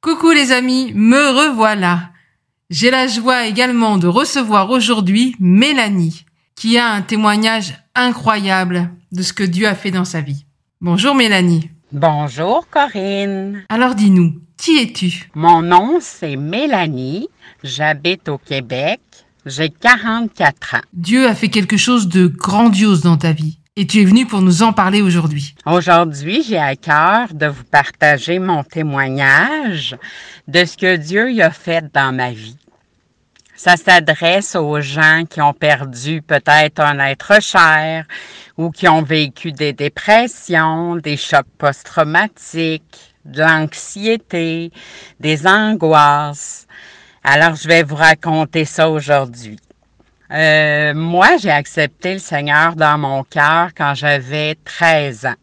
Coucou les amis, me revoilà. J'ai la joie également de recevoir aujourd'hui Mélanie, qui a un témoignage incroyable de ce que Dieu a fait dans sa vie. Bonjour Mélanie. Bonjour Corinne. Alors dis-nous, qui es-tu? Mon nom c'est Mélanie, j'habite au Québec, j'ai 44 ans. Dieu a fait quelque chose de grandiose dans ta vie et tu es venu pour nous en parler aujourd'hui. Aujourd'hui, j'ai à cœur de vous partager mon témoignage de ce que Dieu y a fait dans ma vie. Ça s'adresse aux gens qui ont perdu peut-être un être cher ou qui ont vécu des dépressions, des chocs post-traumatiques, de l'anxiété, des angoisses. Alors, je vais vous raconter ça aujourd'hui. Euh, moi, j'ai accepté le Seigneur dans mon cœur quand j'avais 13 ans.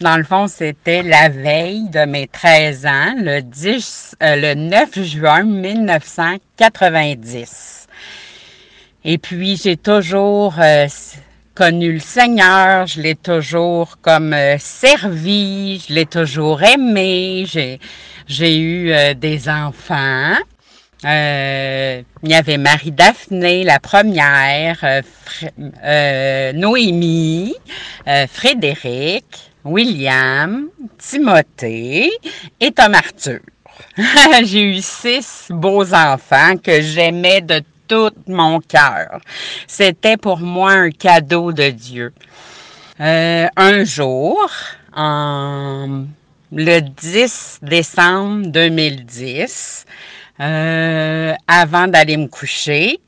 Dans le fond, c'était la veille de mes 13 ans, le, 10, euh, le 9 juin 1990. Et puis, j'ai toujours euh, connu le Seigneur, je l'ai toujours comme servi, je l'ai toujours aimé, j'ai, j'ai eu des enfants. Euh, il y avait Marie-Daphné, la première, euh, euh, Noémie, Frédéric, William, Timothée et Tom Arthur. J'ai eu six beaux enfants que j'aimais de tout mon cœur. C'était pour moi un cadeau de Dieu. un jour, en le 10 décembre 2010, euh, avant d'aller me coucher,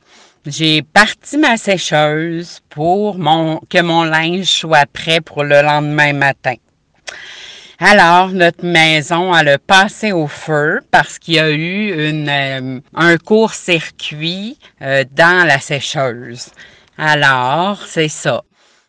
j'ai parti ma sécheuse pour mon, que mon linge soit prêt pour le lendemain matin. Alors, notre maison, a passé au feu parce qu'il y a eu euh, un court-circuit euh, dans la sécheuse. Alors, c'est ça.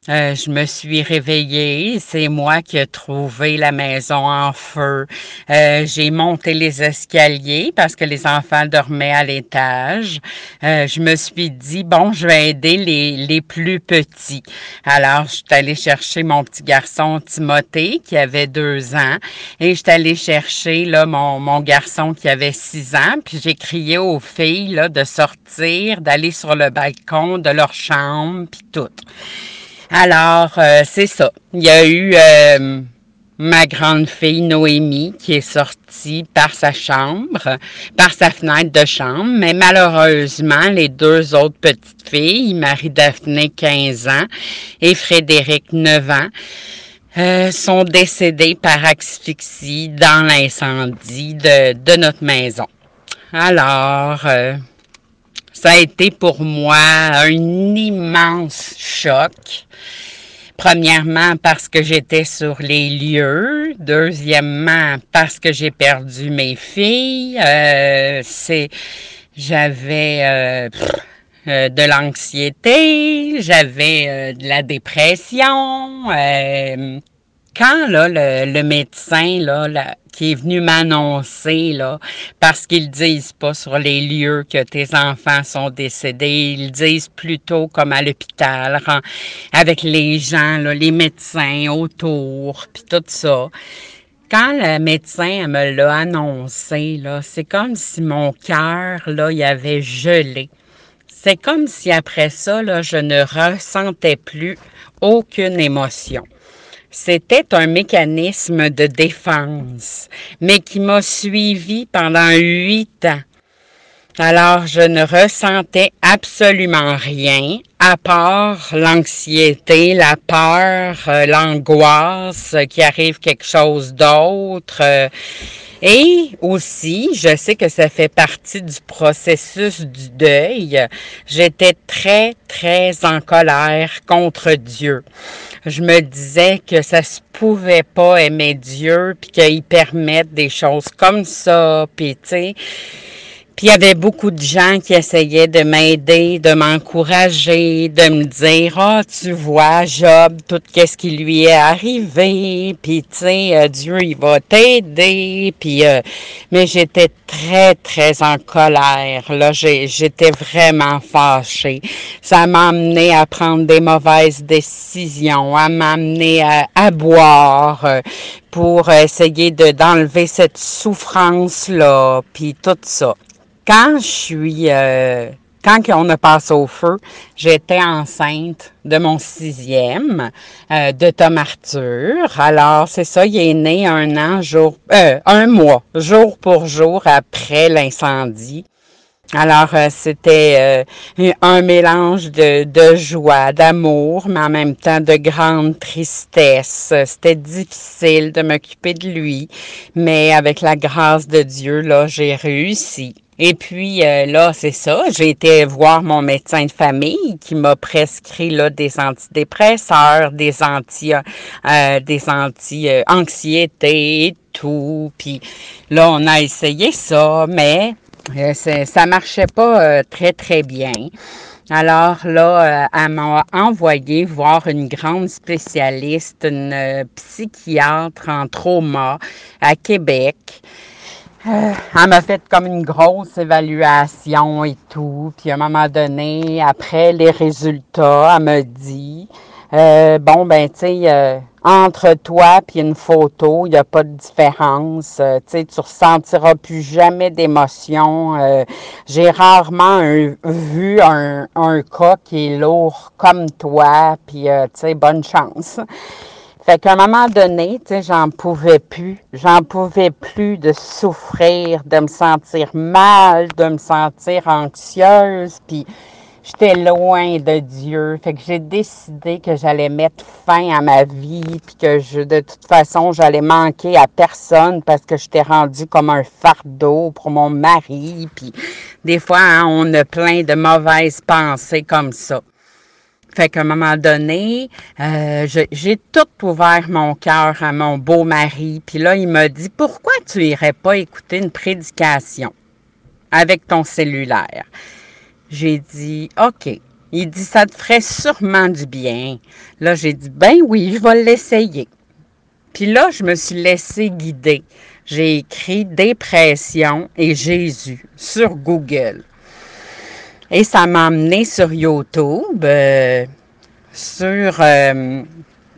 Euh, je me suis réveillée, c'est moi qui ai trouvé la maison en feu. Euh, j'ai monté les escaliers parce que les enfants dormaient à l'étage. Euh, je me suis dit, bon, je vais aider les, les plus petits. Alors, je suis allée chercher mon petit garçon Timothée qui avait deux ans et je suis allée chercher là, mon, mon garçon qui avait six ans. Puis j'ai crié aux filles là, de sortir, d'aller sur le balcon de leur chambre, puis tout. Alors, euh, c'est ça. Il y a eu euh, ma grande fille Noémie qui est sortie par sa chambre, par sa fenêtre de chambre, mais malheureusement, les deux autres petites filles, Marie-Daphné, 15 ans, et Frédéric, 9 ans, euh, sont décédées par asphyxie dans l'incendie de, de, notre maison. Alors, ça a été pour moi un immense choc. Premièrement, parce que j'étais sur les lieux. Deuxièmement, parce que j'ai perdu mes filles. Euh, c'est, j'avais euh, euh, de l'anxiété, j'avais de la dépression. Quand là, le, le médecin là, qui est venu m'annoncer, parce qu'ils disent pas sur les lieux que tes enfants sont décédés. Ils disent plutôt comme à l'hôpital, avec les gens, là, les médecins autour, puis tout ça. Quand le médecin me l'a annoncé, c'est comme si mon cœur, là, avait gelé. C'est comme si après ça, là, je ne ressentais plus aucune émotion. C'était un mécanisme de défense, mais qui m'a suivi pendant huit ans. Alors, je ne ressentais absolument rien, à part l'anxiété, la peur, euh, l'angoisse qu'il arrive quelque chose d'autre. Euh, et aussi, je sais que ça fait partie du processus du deuil. J'étais très, très en colère contre Dieu. Je me disais que ça se pouvait pas aimer Dieu, puis qu'il permette des choses comme ça, puis tu sais Puis il y avait beaucoup de gens qui essayaient de m'aider, de m'encourager, de me dire "Ah, tu vois Job, tout qu'est-ce qui lui est arrivé, puis tu sais euh, Dieu il va t'aider." Euh, mais j'étais très très en colère. Là, j'étais vraiment fâchée. Ça m'a amené à prendre des mauvaises décisions, à m'amener à, boire euh, pour essayer de d'enlever cette souffrance là, puis tout ça quand je suis, euh, quand on a passé au feu, j'étais enceinte de mon sixième, euh, de Tom Arthur. Alors, c'est ça, il est né un an, jour, euh, un mois, jour pour jour après l'incendie. Alors, euh, c'était un mélange de, de joie, d'amour, mais en même temps de grande tristesse. C'était difficile de m'occuper de lui, mais avec la grâce de Dieu, là, j'ai réussi. Et puis euh, là, c'est ça, j'ai été voir mon médecin de famille qui m'a prescrit là des antidépresseurs, des anti euh, des anti anxiété et tout. Puis là, on a essayé ça, mais euh, ça marchait pas très très bien. Alors là, elle m'a envoyé voir une grande spécialiste, une psychiatre en trauma à Québec. Euh, elle m'a fait comme une grosse évaluation et tout. Puis à un moment donné, après les résultats, elle me dit euh, bon ben tu sais euh, entre toi puis une photo, il n'y a pas de différence. tu sais, tu ressentiras plus jamais d'émotion. J'ai rarement vu un, un cas qui est lourd comme toi. Puis tu sais, bonne chance. Fait qu'à un moment donné, tu sais, j'en pouvais plus. J'en pouvais plus de souffrir, de me sentir mal, de me sentir anxieuse, puis j'étais loin de Dieu. Fait que j'ai décidé que j'allais mettre fin à ma vie, puis que je, de toute façon, j'allais manquer à personne parce que j'étais rendue comme un fardeau pour mon mari. Puis des fois, hein, on a plein de mauvaises pensées comme ça. Fait qu'à un moment donné, euh, j'ai tout ouvert mon cœur à mon beau mari. Puis là, il m'a dit, pourquoi tu irais pas écouter une prédication avec ton cellulaire? J'ai dit, OK. Il dit, ça te ferait sûrement du bien. Là, j'ai dit, ben oui, je vais l'essayer. Puis là, je me suis laissé guider. J'ai écrit dépression et Jésus sur Google. Et ça m'a amené sur YouTube, euh, sur euh,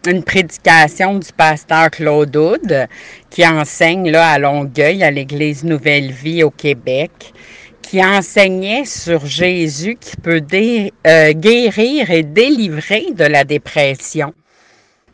une prédication du pasteur Claude Houd, qui enseigne là à Longueuil, à l'Église Nouvelle Vie au Québec, qui enseignait sur Jésus qui peut euh, guérir et délivrer de la dépression.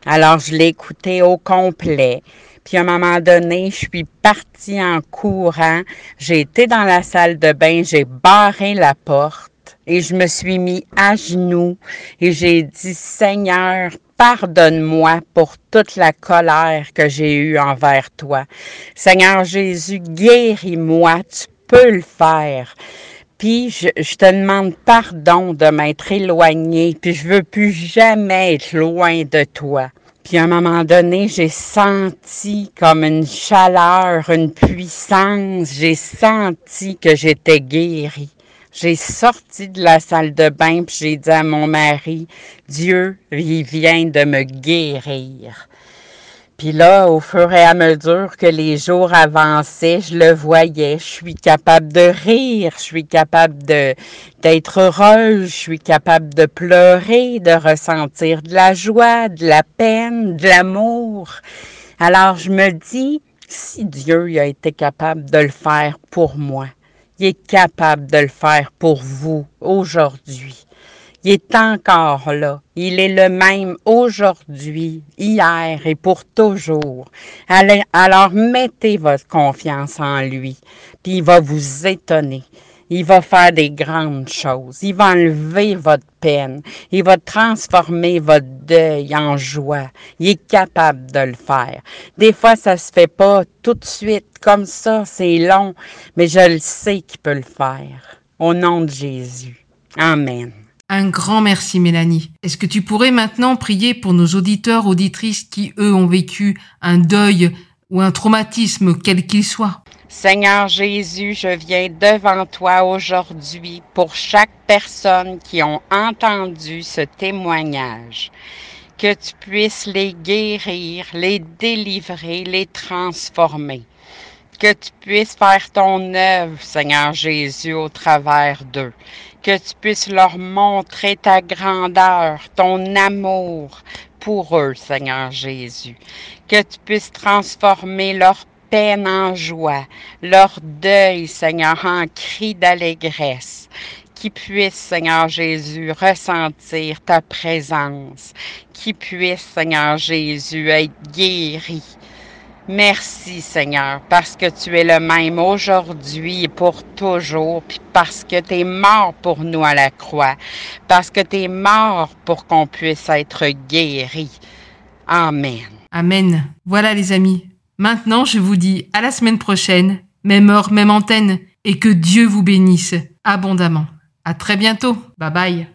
Alors, je l'ai écouté au complet. Puis à un moment donné, je suis partie en courant. J'ai été dans la salle de bain, j'ai barré la porte et je me suis mis à genoux et j'ai dit, Seigneur, pardonne-moi pour toute la colère que j'ai eue envers toi. Seigneur Jésus, guéris-moi, peux le faire. Puis je, te demande pardon de m'être éloigné, puis je veux plus jamais être loin de toi. Puis à un moment donné, j'ai senti comme une chaleur, une puissance, j'ai senti que j'étais guérie. J'ai sorti de la salle de bain puis j'ai dit à mon mari, Dieu, il vient de me guérir. Puis là, au fur et à mesure que les jours avançaient, je le voyais. Je suis capable de rire, je suis capable d'être heureuse, je suis capable de pleurer, de ressentir de la joie, de la peine, de l'amour. Alors je me dis, si Dieu a été capable de le faire pour moi, il est capable de le faire pour vous aujourd'hui. Il est encore là. Il est le même aujourd'hui, hier et pour toujours. Alors mettez votre confiance en lui, puis il va vous étonner. Il va faire des grandes choses. Il va enlever votre peine. Il va transformer votre deuil en joie. Il est capable de le faire. Des fois, ça se fait pas tout de suite comme ça. C'est long, mais je le sais qu'il peut le faire. Au nom de Jésus. Amen. Un grand merci, Mélanie. Est-ce que tu pourrais maintenant prier pour nos auditeurs, auditrices qui, eux, ont vécu un deuil ou un traumatisme, quel qu'il soit? Seigneur Jésus, je viens devant toi aujourd'hui pour chaque personne qui ont entendu ce témoignage. Que tu puisses les guérir, les délivrer, les transformer. Que tu puisses faire ton œuvre, Seigneur Jésus, au travers d'eux. Que tu puisses leur montrer ta grandeur, ton amour pour eux, Seigneur Jésus. Que tu puisses transformer leur peine en joie, leur deuil, Seigneur, en cri d'allégresse, qui puissent, Seigneur Jésus, ressentir ta présence, qui puissent, Seigneur Jésus, être guéris. Merci Seigneur, parce que tu es le même aujourd'hui et pour toujours, puis parce que tu es mort pour nous à la croix, parce que tu es mort pour qu'on puisse être guéri. Amen. Amen. Voilà les amis, Maintenant, je vous dis à la semaine prochaine, même heure, même antenne, et que Dieu vous bénisse abondamment. À très bientôt. Bye bye.